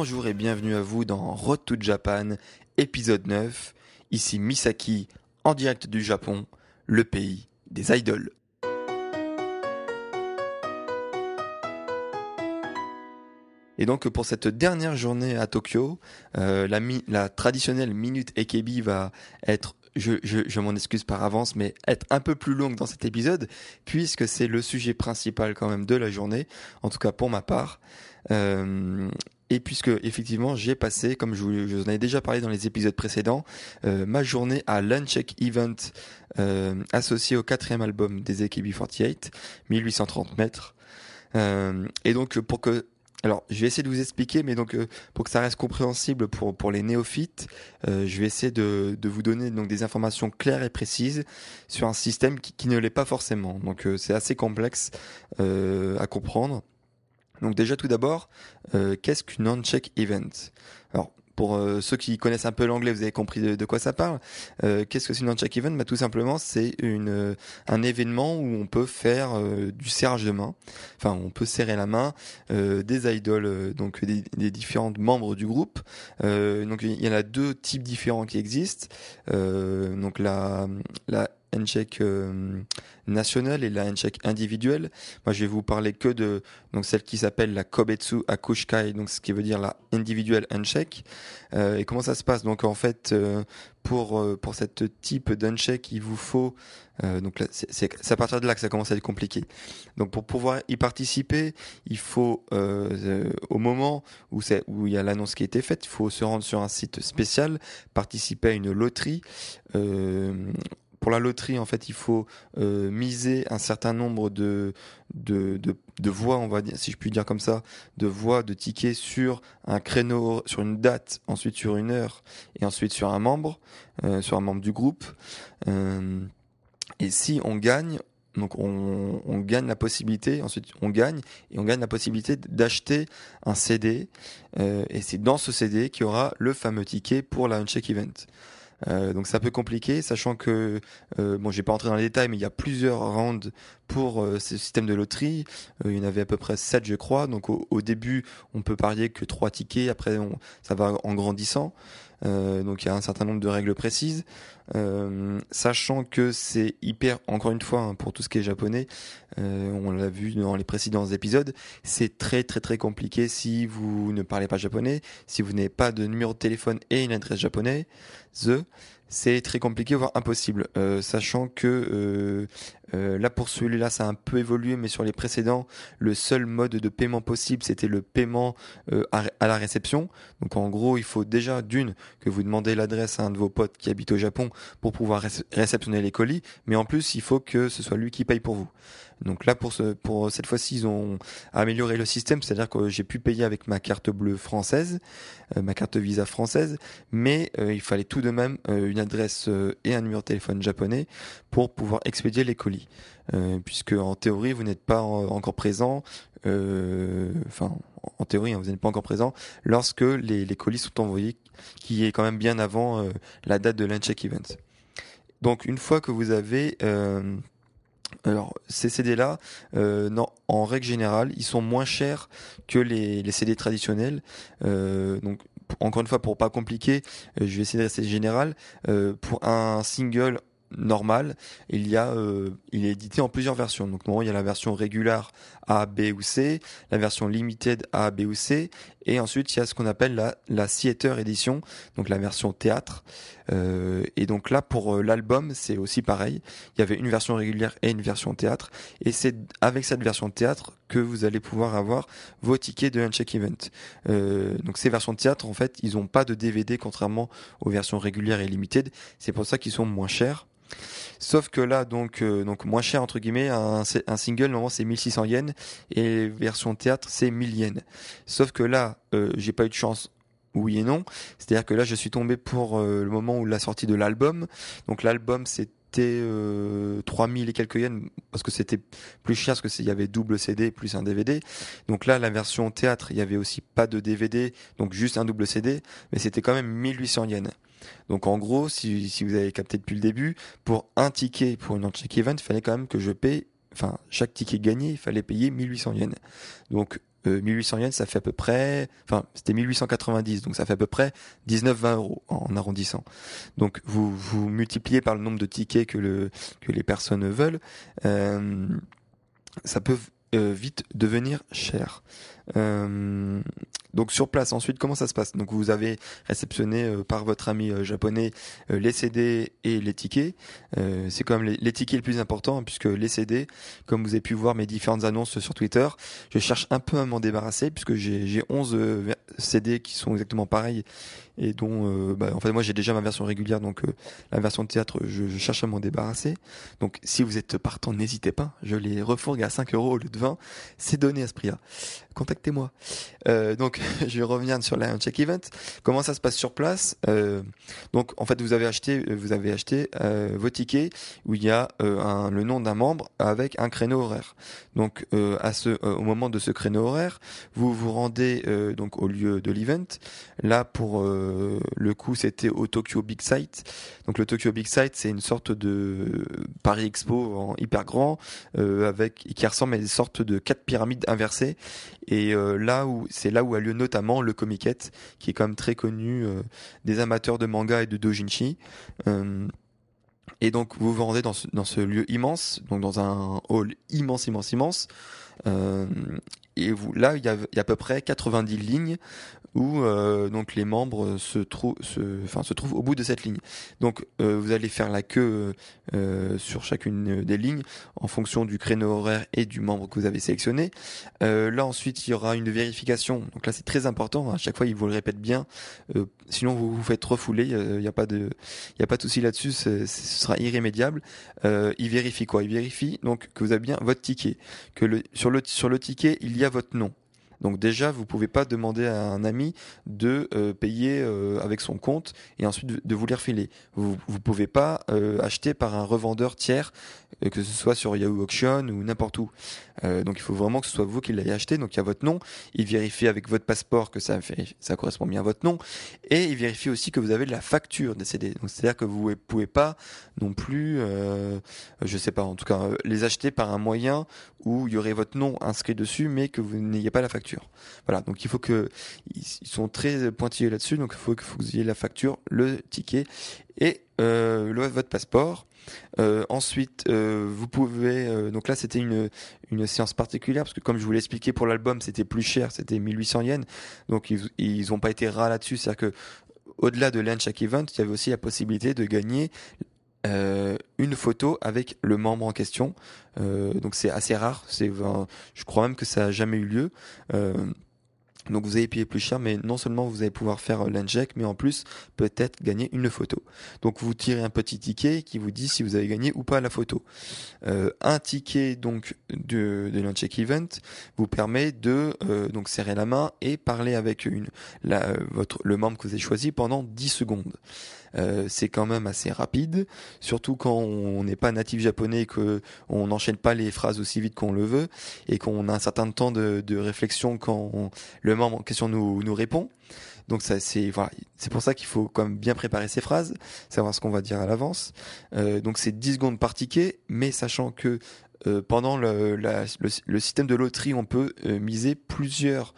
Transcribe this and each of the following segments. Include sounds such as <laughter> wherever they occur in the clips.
Bonjour et bienvenue à vous dans Road to Japan, épisode 9. Ici Misaki, en direct du Japon, le pays des idoles. Et donc pour cette dernière journée à Tokyo, euh, la, traditionnelle minute Ekebi va être, je m'en excuse par avance, mais être un peu plus longue dans cet épisode, puisque c'est le sujet principal quand même de la journée, en tout cas pour ma part. Euh, et puisque effectivement j'ai passé, comme je vous, je vous en ai déjà parlé dans les épisodes précédents, euh, ma journée à l'Uncheck Event euh, associé au quatrième album des AKB48, 1830 mètres. Euh, et donc pour que alors, je vais essayer de vous expliquer, mais donc euh, pour que ça reste compréhensible pour pour les néophytes, euh, je vais essayer de, de vous donner donc des informations claires et précises sur un système qui, qui ne l'est pas forcément. Donc euh, c'est assez complexe euh, à comprendre. Donc déjà tout d'abord, euh, qu'est-ce qu'une on-check event? Alors pour euh, ceux qui connaissent un peu l'anglais, vous avez compris de, quoi ça parle. Euh, qu'est-ce que c'est une on-check event? Bah, Tout simplement, c'est un événement où on peut faire du serrage de main. Enfin, on peut serrer la main des idoles, donc des, des différents membres du groupe. Donc il y en a deux types différents qui existent. Donc la la handshake euh, nationale et la handshake individuelle. Moi, je vais vous parler que de donc celle qui s'appelle la Kobetsu Akushikai, donc ce qui veut dire la individual handshake. Euh, et comment ça se passe? Donc en fait, euh, pour euh, pour cette type d'handshake, il vous faut donc c'est à partir de là que ça commence à être compliqué. Donc pour pouvoir y participer, il faut au moment où c'est où il y a l'annonce qui a été faite, il faut se rendre sur un site spécial, participer à une loterie. Pour la loterie, en fait, il faut euh, miser un certain nombre de, de, de, voix, on va dire, si je puis dire comme ça, de voix, de tickets sur un créneau, sur une date, ensuite sur une heure, et ensuite sur un membre, euh, sur un membre du groupe. Euh, et si on gagne, donc on, on gagne la possibilité, ensuite on gagne, et on gagne la possibilité d'acheter un CD, et c'est dans ce CD qu'il y aura le fameux ticket pour la Uncheck Event. Euh, donc c'est un peu compliqué, sachant que euh, bon, j'ai pas entré dans les détails, mais il y a plusieurs rounds pour euh, ce système de loterie. Euh, il y en avait à peu près 7 je crois. Donc au, au début, on peut parier que trois tickets. Après, on, ça va en grandissant. Euh, donc il y a un certain nombre de règles précises. Euh, sachant que c'est hyper, encore une fois, hein, pour tout ce qui est japonais, euh, on l'a vu dans les précédents épisodes, c'est très très très compliqué si vous ne parlez pas japonais, si vous n'avez pas de numéro de téléphone et une adresse japonaise, c'est très compliqué, voire impossible. Euh, sachant que euh, là pour celui-là, ça a un peu évolué, mais sur les précédents, le seul mode de paiement possible, c'était le paiement euh, à, la réception. Donc en gros, il faut déjà d'une que vous demandez l'adresse à un de vos potes qui habite au Japon pour pouvoir réce- réceptionner les colis, mais en plus, il faut que ce soit lui qui paye pour vous. Donc là, pour, ce, pour cette fois-ci, ils ont amélioré le système, c'est-à-dire que j'ai pu payer avec ma carte bleue française, euh, ma carte Visa française, mais euh, il fallait tout de même euh, une adresse et un numéro de téléphone japonais pour pouvoir expédier les colis. Puisque en théorie, vous n'êtes pas en- encore présent, enfin en théorie, hein, vous n'êtes pas encore présent lorsque les, les colis sont envoyés, qui est quand même bien avant la date de l'uncheck event. Donc une fois que vous avez euh, alors, ces CD-là, euh, en règle générale, ils sont moins chers que les, les CD traditionnels. Euh, donc, encore une fois, pour pas compliquer, euh, je vais essayer de rester général. Pour un single normal, il y a, il est édité en plusieurs versions. Donc, normalement, il y a la version régulière A, B ou C, la version limited A, B ou C, et ensuite il y a ce qu'on appelle la, la theater edition, donc la version théâtre. Euh, et donc là, pour euh, l'album, c'est aussi pareil. Il y avait une version régulière et une version théâtre. Et c'est avec cette version théâtre que vous allez pouvoir avoir vos tickets de Uncheck Event. Euh, donc ces versions théâtre, en fait, ils n'ont pas de DVD contrairement aux versions régulières et limited. C'est pour ça qu'ils sont moins chers. Sauf que là, donc, euh, donc moins cher entre guillemets, un, single normalement c'est 1600 yens et version théâtre c'est 1000 yens. Sauf que là, euh, j'ai pas eu de chance. Oui et non. C'est-à-dire que là, je suis tombé pour euh, le moment où la sortie de l'album. Donc l'album c'était euh, 3000 et quelques yens parce que c'était plus cher parce que il y avait double CD plus un DVD. Donc là, la version théâtre, il y avait aussi pas de DVD, donc juste un double CD, mais c'était quand même 1800 yens. Donc en gros, si, vous avez capté depuis le début, pour un ticket pour une check event, il fallait quand même que je paye, enfin chaque ticket gagné, il fallait payer 1800 yens. Donc euh, 1800 yens, ça fait à peu près, enfin c'était 1890, donc ça fait à peu près 19-20 euros en arrondissant. Donc vous multipliez par le nombre de tickets que le que les personnes veulent, euh, ça peut euh, vite devenir cher. Euh, donc sur place, ensuite, comment ça se passe? Donc vous avez réceptionné euh, par votre ami euh, japonais euh, les CD et les tickets. c'est quand même les, tickets les plus importants, hein, puisque les CD, comme vous avez pu voir mes différentes annonces sur Twitter, je cherche un peu à m'en débarrasser, puisque j'ai 11 CD qui sont exactement pareils et dont, bah, en fait, moi j'ai déjà ma version régulière, donc la version de théâtre, je, je cherche à m'en débarrasser. Donc si vous êtes partant, n'hésitez pas, je les refourgue à 5 euros au lieu de 20, c'est donné à ce prix-là. Contactez-moi. Euh, donc <laughs> je vais revenir sur la check event. Comment ça se passe sur place? Euh, Donc en fait vous avez acheté, vous avez acheté euh, vos tickets où il y a euh, un, le nom d'un membre avec un créneau horaire. Donc euh, à ce, euh, au moment de ce créneau horaire, vous vous rendez donc au lieu de l'event. Là pour le coup c'était au Tokyo Big Sight. Donc le Tokyo Big Sight c'est une sorte de Paris Expo en hyper grand avec qui ressemble à des sortes de quatre pyramides inversées. Et là où c'est là où a lieu notamment le Comiket, qui est quand même très connu euh, des amateurs de manga et de dojinshi. Euh, et donc vous vous rendez dans ce, dans ce lieu immense, donc dans un hall immense, immense, immense. Euh, et vous, là, il y, a, à peu près 90 lignes où euh, donc les membres se trouvent, se, enfin se trouvent au bout de cette ligne. Donc euh, vous allez faire la queue sur chacune des lignes en fonction du créneau horaire et du membre que vous avez sélectionné. Là ensuite il y aura une vérification. Donc là c'est très important. À chaque fois il vous le répète bien. Sinon vous vous faites refouler. Il n'y a pas de, il a pas de souci là-dessus. Ce sera irrémédiable. il vérifie quoi? Il vérifie donc que vous avez bien votre ticket, que le, sur sur le ticket il y a votre nom. Donc déjà, vous pouvez pas demander à un ami de euh, payer euh, avec son compte et ensuite de, vous les refiler. Vous vous pouvez pas euh, acheter par un revendeur tiers, que ce soit sur Yahoo Auction ou n'importe où. Donc il faut vraiment que ce soit vous qui l'ayez acheté. Donc il y a votre nom. Il vérifie avec votre passeport que ça ça correspond bien à votre nom et il vérifie aussi que vous avez la facture des CD. C'est-à-dire que vous pouvez pas non plus, je sais pas, en tout cas les acheter par un moyen où il y aurait votre nom inscrit dessus, mais que vous n'ayez pas la facture. Voilà, donc il faut que ils sont très pointillés là-dessus, donc il faut, que vous ayez la facture, le ticket et euh, le, votre passeport. Euh, ensuite, euh, vous pouvez. Donc là, c'était une une séance particulière parce que comme je vous l'ai expliqué pour l'album, c'était plus cher, c'était 1800 yens. Donc ils ils ont pas été rats là-dessus, c'est-à-dire que au-delà de chaque event, il y avait aussi la possibilité de gagner euh, une photo avec le membre en question. Euh, donc c'est assez rare. C'est, je crois même que ça a jamais eu lieu. Euh, donc vous allez payer plus cher, mais non seulement vous allez pouvoir faire euh, l'inject, mais en plus peut-être gagner une photo. Donc vous tirez un petit ticket qui vous dit si vous avez gagné ou pas la photo. Euh, un ticket donc de, de l'uncheck event vous permet de euh, donc serrer la main et parler avec une la, votre le membre que vous avez choisi pendant 10 secondes. Euh, c'est quand même assez rapide, surtout quand on n'est pas natif japonais et que on n'enchaîne pas les phrases aussi vite qu'on le veut et qu'on a un certain temps de, réflexion quand le membre en question nous, répond. Donc ça c'est voilà, c'est pour ça qu'il faut quand même bien préparer ses phrases, savoir ce qu'on va dire à l'avance. Euh, donc c'est 10 secondes par ticket, mais sachant que euh, pendant le, système de loterie, on peut miser plusieurs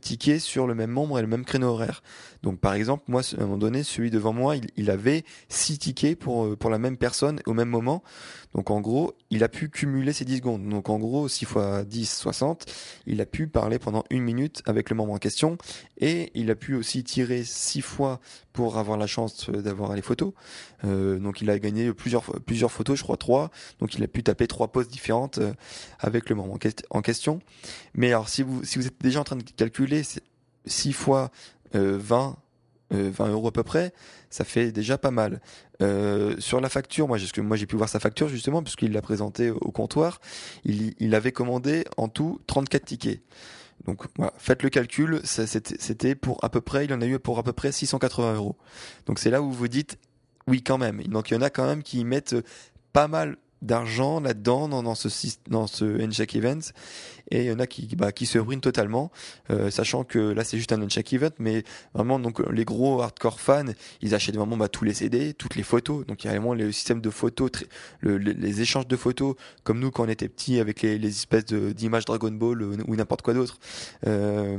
tickets sur le même membre et le même créneau horaire. Donc par exemple, moi à un moment donné, celui devant moi, il, avait six tickets pour pour la même personne au même moment. Donc en gros, il a pu cumuler ces 10 secondes. Donc en gros, 6 fois 10, 60, il a pu parler pendant une minute avec le membre en question et il a pu aussi tirer 6 fois pour avoir la chance d'avoir les photos. Euh, donc il a gagné plusieurs plusieurs photos, je crois trois. Donc il a pu taper trois poses différentes euh, avec le membre en, question. Mais alors si vous si vous êtes déjà en train de calculer 6 fois 20 euh, 20 euros à peu près, ça fait déjà pas mal. Euh, sur la facture, moi, j'ai pu voir sa facture justement puisqu'il l'a présenté au comptoir. Il, avait commandé en tout 34 tickets. Donc faites le calcul, c'était pour à peu près, il en a eu pour à peu près 680 euros. Donc c'est là où vous dites oui quand même. Donc il y en a quand même qui mettent pas mal d'argent là-dedans dans, ce dans ce Event et il y en a qui bah, qui se ruinent totalement euh, sachant que là c'est juste un Uncheck Event mais vraiment donc les gros hardcore fans ils achètent vraiment bah, tous les CD toutes les photos. Donc il y a vraiment le système de photos le, les, échanges de photos comme nous quand on était petits avec les, espèces d'images Dragon Ball euh, ou n'importe quoi d'autre. Euh,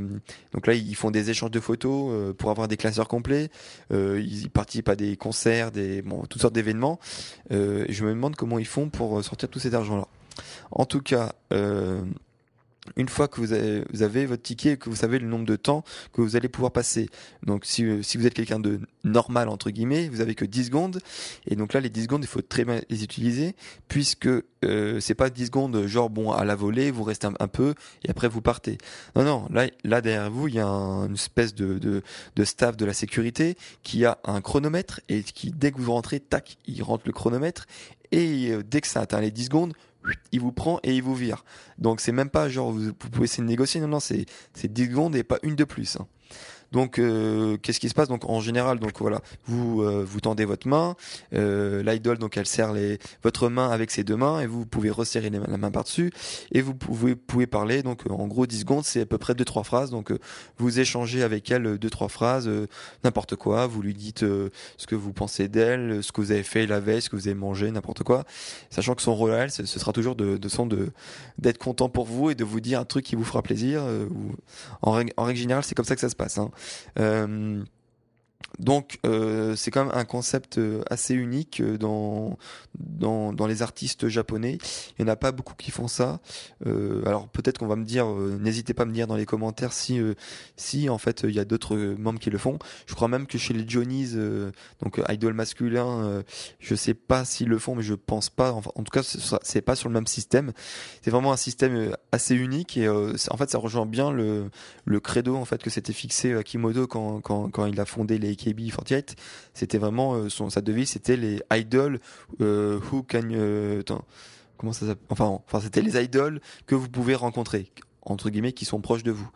donc là ils font des échanges de photos euh, pour avoir des classeurs complets. Euh, ils participent à des concerts des bon toutes sortes d'événements. Je me demande comment ils font pour euh, sortir tout cet argent-là. En tout cas, euh, une fois que vous avez, votre ticket et que vous savez le nombre de temps que vous allez pouvoir passer. Donc si, euh, vous êtes quelqu'un de normal entre guillemets, vous avez que 10 secondes et donc là les 10 secondes, il faut très bien les utiliser puisque euh, c'est pas 10 secondes genre bon à la volée, vous restez un, peu et après vous partez. Non non, là là derrière vous, il y a une espèce de, de de staff de la sécurité qui a un chronomètre et qui dès que vous rentrez, tac, il rentre le chronomètre et euh, dès que ça atteint les 10 secondes, il vous prend et il vous vire. Donc c'est même pas genre vous, pouvez essayer de négocier, non non c'est 10 secondes et pas une de plus. Hein. Donc, euh, qu'est-ce qui se passe? Donc, en général, donc voilà, vous euh, vous tendez votre main, euh, l'idole donc elle serre les votre main avec ses deux mains et vous pouvez resserrer la main par dessus et vous pouvez pouvez parler. Donc, en gros, 10 secondes, c'est à peu près deux trois phrases. Donc, vous échangez avec elle deux trois phrases, n'importe quoi. Vous lui dites ce que vous pensez d'elle, ce que vous avez fait la veille, ce que vous avez mangé, n'importe quoi. Sachant que son rôle à elle, ce, sera toujours de de son de d'être content pour vous et de vous dire un truc qui vous fera plaisir. ou, en, règle, en règle générale, c'est comme ça que ça se passe. Hein. Euh, donc euh, c'est quand même un concept euh, assez unique euh, dans, dans, dans les artistes japonais. Il n'y en a pas beaucoup qui font ça. Euh, alors peut-être qu'on va me dire, n'hésitez pas à me dire dans les commentaires si si en fait il y a d'autres membres qui le font. Je crois même que chez les Johnny's, donc idol masculin, je sais pas s'ils le font, mais je pense pas. en tout cas, c'est pas sur le même système. C'est vraiment un système assez unique et en fait ça rejoint bien le le credo en fait que s'était fixé Akimoto quand quand quand il a fondé les KB48, c'était vraiment euh, sa devise, c'était les idols euh, who can euh, comment ça s'appelle enfin c'était les idoles que vous pouvez rencontrer entre guillemets qui sont proches de vous.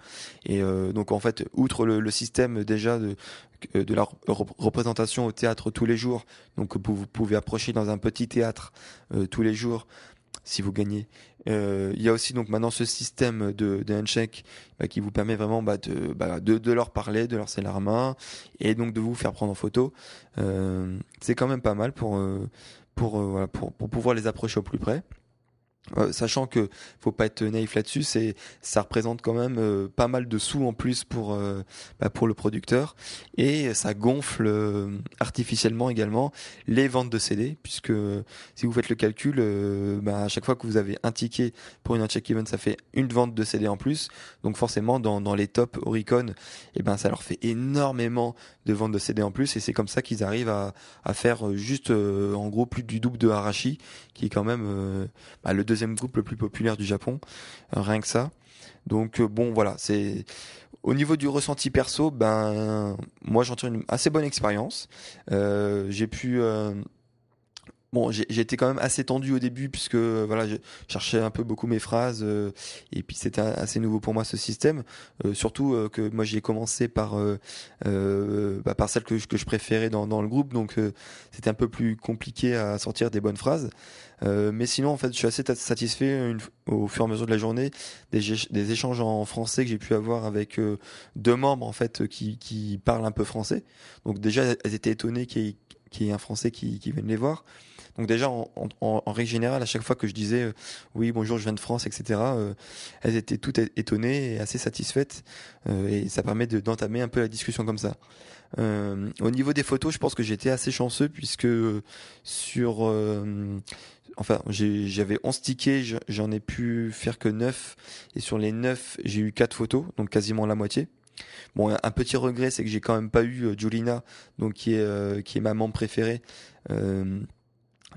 Et donc en fait outre le, système déjà de la représentation au théâtre tous les jours donc vous pouvez approcher dans un petit théâtre tous les jours si vous gagnez. Euh, il y a aussi donc maintenant ce système de, de handshake bah, qui vous permet vraiment bah, de, bah, de, leur parler, de leur serrer la main et donc de vous faire prendre en photo. Euh, c'est quand même pas mal euh, euh, pour pouvoir les approcher au plus près. Euh, sachant que faut pas être naïf là-dessus, c'est ça représente quand même euh, pas mal de sous en plus pour euh, bah, pour le producteur et ça gonfle artificiellement également les ventes de CD puisque si vous faites le calcul, bah, à chaque fois que vous avez un ticket pour une check event, ça fait une vente de CD en plus. Donc forcément dans, dans les tops Oricon, et eh ben ça leur fait énormément de ventes de CD en plus et c'est comme ça qu'ils arrivent à, à faire juste en gros plus du double de Harashi qui est quand même bah, le deuxième deuxième groupe le plus populaire du Japon, euh, rien que ça. Donc euh, bon voilà, c'est au niveau du ressenti perso, ben moi j'en une assez bonne expérience. Euh, j'ai pu Bon, été quand même assez tendu au début puisque voilà, je cherchais un peu beaucoup mes phrases et puis c'était assez nouveau pour moi ce système. surtout que moi j'ai commencé par bah, par celle que je, que je préférais dans, dans le groupe, donc c'était un peu plus compliqué à sortir des bonnes phrases. Euh, mais sinon, en fait, je suis assez satisfait au fur et à mesure de la journée des, échanges en français que j'ai pu avoir avec euh, deux membres en fait qui, qui parlent un peu français. Donc déjà, elles étaient étonnées qu'il un Français qui, qui vienne les voir. Donc déjà, en, en, en, règle générale, à chaque fois que je disais euh, oui, bonjour, je viens de France, etc., euh, elles étaient toutes étonnées et assez satisfaites. Euh, et ça permet d'entamer un peu la discussion comme ça. au niveau des photos, je pense que j'étais assez chanceux puisque sur... enfin, j'avais 11 tickets, j'en ai pu faire que 9. Et sur les 9, j'ai eu 4 photos, donc quasiment la moitié. Bon, un petit regret, c'est que j'ai quand même pas eu Julina, donc qui est qui est ma membre préférée. Euh,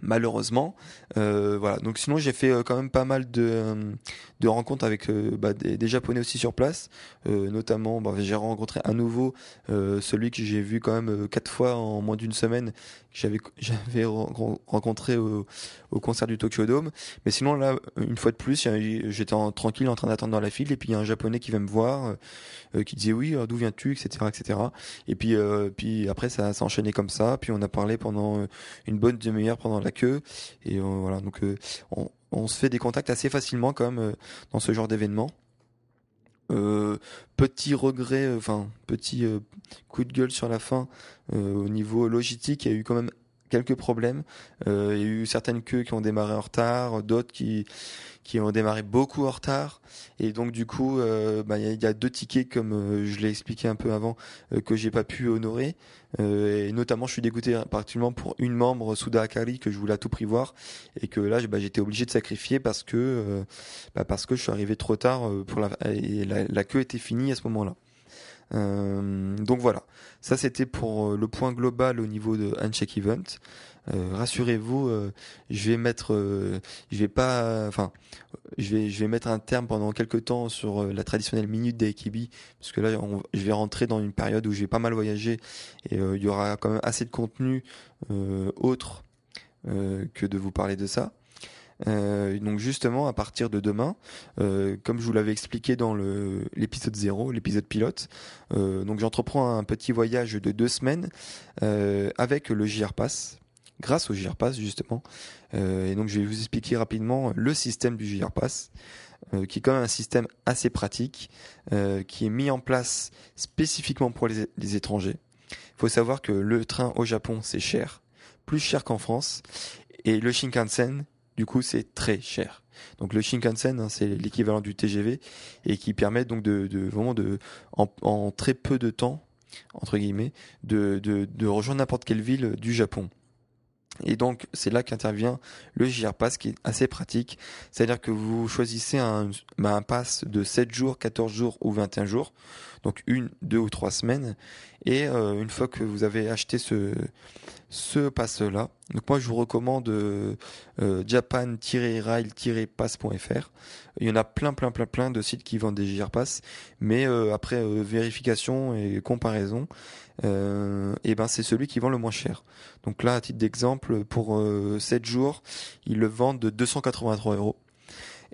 malheureusement. Euh, voilà. Donc sinon j'ai fait euh, quand même pas mal de, euh, de rencontres avec bah, des, japonais aussi sur place. notamment, bah, j'ai rencontré à nouveau celui que j'ai vu quand même quatre fois en moins d'une semaine. J'avais j'avais rencontré au, concert du Tokyo Dome. Mais sinon là, une fois de plus, j'étais tranquille en train d'attendre dans la file et puis il y a un japonais qui vient me voir, qui disait oui, d'où viens-tu, etc., etc. Et puis puis après ça s'est enchaîné comme ça. Puis on a parlé pendant une bonne demi-heure pendant la queue. Et euh, voilà, donc euh, on, se fait des contacts assez facilement même euh, dans ce genre d'événement. petit regret, enfin petit coup de gueule sur la fin au niveau logistique, il y a eu quand même quelques problèmes. il y a eu certaines queues qui ont démarré en retard, d'autres qui qui ont démarré beaucoup en retard. Et donc du coup, euh, bah, il y, a deux tickets comme euh, je l'ai expliqué un peu avant euh, que j'ai pas pu honorer. et notamment, je suis dégoûté particulièrement pour une membre Souda Akari que je voulais à tout prix voir et que là, bah, j'étais obligé de sacrifier parce que bah, parce que je suis arrivé trop tard pour la et la, queue était finie à ce moment-là. Donc voilà, ça c'était pour le point global au niveau de Uncheck Event. Euh, rassurez-vous, euh, je vais mettre, euh, je vais pas, enfin, je vais, je vais mettre un terme pendant quelques temps sur la traditionnelle minute des parce que là, je vais rentrer dans une période où je vais pas mal voyager et il y aura quand même assez de contenu autre que de vous parler de ça. Donc justement, à partir de demain, comme je vous l'avais expliqué dans l'épisode 0, l'épisode pilote, donc j'entreprends un petit voyage de deux semaines avec le JR Pass, grâce au JRPass justement. Euh, et donc je vais vous expliquer rapidement le système du JRPass, euh, qui est quand même un système assez pratique, euh, qui est mis en place spécifiquement pour les, étrangers. Il faut savoir que le train au Japon c'est cher, plus cher qu'en France, et le Shinkansen du coup c'est très cher. Donc le Shinkansen, hein, c'est l'équivalent du TGV et qui permet donc de, vraiment en, très peu de temps entre guillemets de, rejoindre n'importe quelle ville du Japon. Et donc, c'est là qu'intervient le JR Pass qui est assez pratique. C'est-à-dire que vous choisissez un, bah, pass de 7 jours, 14 jours ou 21 jours. Donc, une, deux ou trois semaines. Et euh, une fois que vous avez acheté ce, ce pass-là, donc moi je vous recommande euh, euh japan-rail-pass.fr. Il y en a plein, plein, plein, plein de sites qui vendent des JR Pass. Mais euh, après euh, vérification et comparaison, euh, et ben c'est celui qui vend le moins cher. Donc là, à titre d'exemple, pour euh, 7 jours, ils le vendent de 283 euros.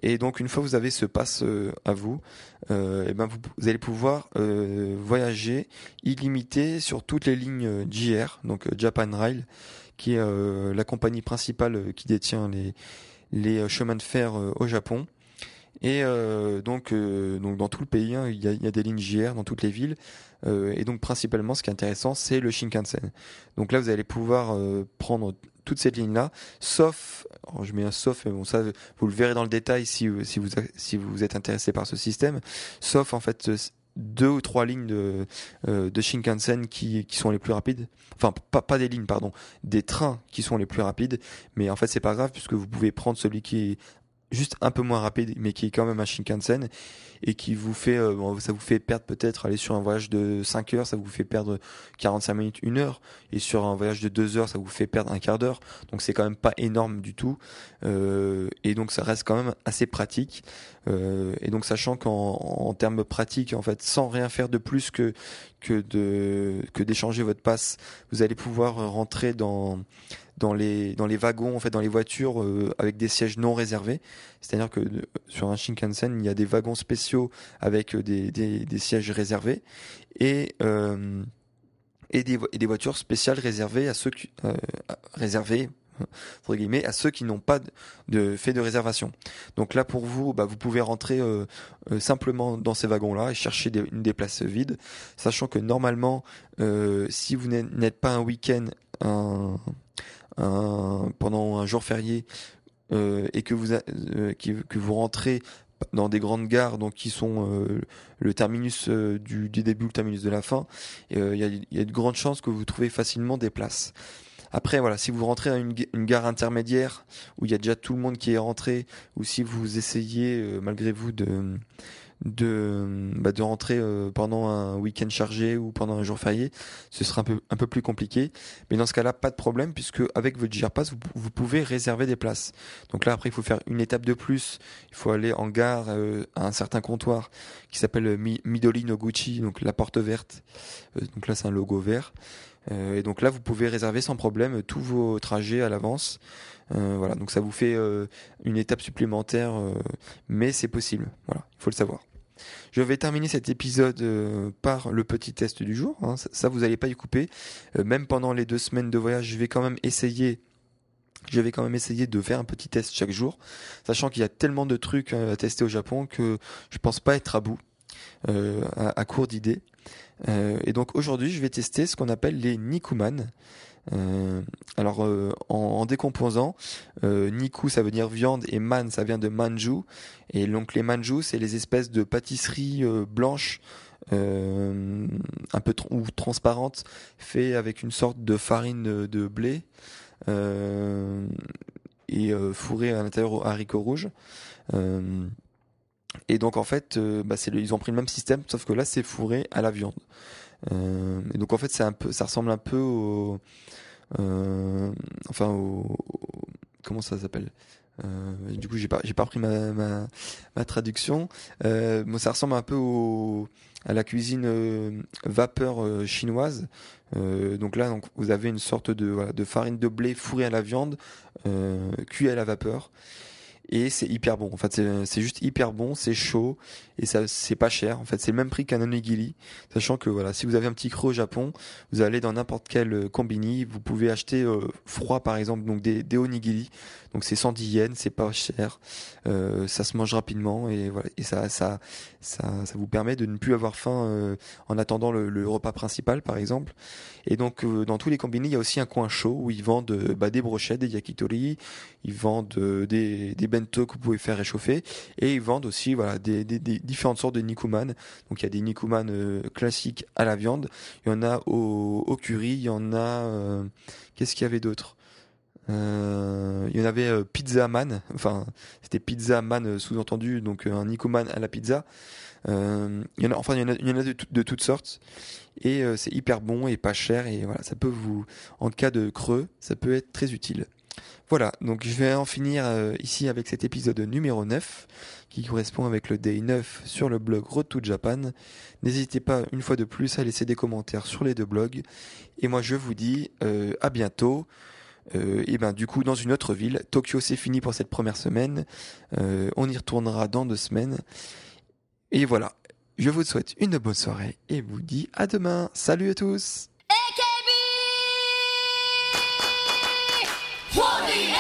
Et donc une fois que vous avez ce pass euh, à vous, euh, et ben vous, vous, allez pouvoir euh, voyager illimité sur toutes les lignes JR, donc Japan Rail, qui est la compagnie principale qui détient les, les chemins de fer au Japon. Et euh, donc, euh, donc dans tout le pays, hein, il, y a, des lignes JR dans toutes les villes. Euh, et donc principalement, ce qui est intéressant, c'est le Shinkansen. Donc là, vous allez pouvoir euh, prendre toutes ces lignes-là, sauf, je mets un sauf, mais bon ça, vous le verrez dans le détail si, si vous si vous êtes intéressé par ce système, sauf en fait deux ou trois lignes de, de Shinkansen qui, qui sont les plus rapides. Enfin, pas, pas des lignes, pardon, des trains qui sont les plus rapides. Mais en fait, c'est pas grave puisque vous pouvez prendre celui qui est juste un peu moins rapide, mais qui est quand même un Shinkansen et qui vous fait, euh, ça vous fait perdre peut-être aller sur un voyage de 5 heures, ça vous fait perdre 45 minutes, une heure, et sur un voyage de 2 heures, ça vous fait perdre un quart d'heure. Donc c'est quand même pas énorme du tout, euh, et donc ça reste quand même assez pratique. Euh, et donc sachant qu'en en termes pratiques, en fait, sans rien faire de plus que que de que d'échanger votre passe, vous allez pouvoir rentrer dans dans les dans les wagons en fait dans les voitures euh, avec des sièges non réservés c'est-à-dire que sur un Shinkansen il y a des wagons spéciaux avec euh, des, des, des sièges réservés et euh, et des, et des voitures spéciales réservées à ceux qui euh, réservées entre guillemets, à ceux qui n'ont pas de, fait de réservation. Donc là, pour vous, bah, vous pouvez rentrer euh, simplement dans ces wagons-là et chercher des, des places vides, sachant que normalement, euh, si vous n'êtes pas un week-end, un, un, pendant un jour férié euh, et que vous, euh, que vous rentrez dans des grandes gares donc qui sont euh, le terminus euh, du, du début, le terminus de la fin, euh, il y, a, y a de grandes chances que vous trouvez facilement des places. Après, voilà, si vous rentrez à une, une gare intermédiaire où il y a déjà tout le monde qui est rentré, ou si vous essayez euh, malgré vous de de, bah, de rentrer euh, pendant un week-end chargé ou pendant un jour férié, ce sera un peu, un peu plus compliqué. Mais dans ce cas-là, pas de problème, puisque avec votre GirePass, vous, vous pouvez réserver des places. Donc là, après, il faut faire une étape de plus. Il faut aller en gare euh, à un certain comptoir qui s'appelle euh, Mi- Midori no Gucci, donc la porte verte. Euh, donc là, c'est un logo vert. Euh, et donc là, vous pouvez réserver sans problème tous vos trajets à l'avance. Euh, voilà, donc ça vous fait une étape supplémentaire, mais c'est possible. Voilà, il faut le savoir. Je vais terminer cet épisode euh, par le petit test du jour. hein. Ça, vous n'allez pas y couper. Euh, même pendant les deux semaines de voyage, je vais quand même essayer. Je vais quand même essayer de faire un petit test chaque jour, sachant qu'il y a tellement de trucs euh, à tester au Japon que je pense pas être à bout, à, court d'idées. Et donc aujourd'hui, je vais tester ce qu'on appelle les Nikuman. Euh, alors euh, en, en décomposant, euh, Niku ça veut dire viande et man ça vient de manju. Et donc les manju c'est les espèces de pâtisseries euh, blanches euh, un peu ou transparentes fait avec une sorte de farine de, blé euh, et euh, fourré à l'intérieur au haricot rouge. Euh, et donc en fait, bah, le- ils ont pris le même système, sauf que là c'est fourré à la viande. Euh, donc en fait, ça ressemble un peu au, euh, enfin au, comment ça s'appelle? Euh, Du coup, j'ai pas, j'ai pas repris ma, traduction. Ça ressemble un peu à la cuisine vapeur chinoise. Donc là, vous avez une sorte de, farine de blé fourrée à la viande, cuit à la vapeur. Et c'est hyper bon. En fait, c'est juste hyper bon, c'est chaud et ça c'est pas cher. En fait, c'est le même prix qu'un onigiri, sachant que voilà, si vous avez un petit creux au Japon, vous allez dans n'importe quel euh, combini, vous pouvez acheter euh, froid par exemple, donc des, des onigiri. Donc c'est 110 yens, c'est pas cher, euh, ça se mange rapidement et voilà, et ça ça ça ça vous permet de ne plus avoir faim euh, en attendant le, le repas principal par exemple. Et donc euh, dans tous les combini, il y a aussi un coin chaud où ils vendent euh, bah, des brochettes, des yakitori, ils vendent des, des que vous pouvez faire réchauffer. Et ils vendent aussi voilà des, différentes sortes de nikuman. Donc il y a des nikuman euh, classiques à la viande, il y en a au, au curry, il y en a euh, qu'est-ce qu'il y avait d'autre? Euh, il y en avait pizza man, enfin c'était pizza man sous-entendu, donc un nikuman à la pizza. Il y en a, enfin il y en a, de, tout- de toutes sortes. Et c'est hyper bon et pas cher. Et voilà ça peut vous en cas de creux ça peut être très utile. Voilà, donc je vais en finir euh, ici avec cet épisode numéro 9 qui correspond avec le day 9 sur le blog Road to Japan. N'hésitez pas une fois de plus à laisser des commentaires sur les deux blogs. Et moi je vous dis euh, à bientôt. Euh, et ben du coup dans une autre ville. Tokyo c'est fini pour cette première semaine. Euh, on y retournera dans deux semaines. Et voilà, je vous souhaite une bonne soirée et vous dis à demain. Salut à tous Holy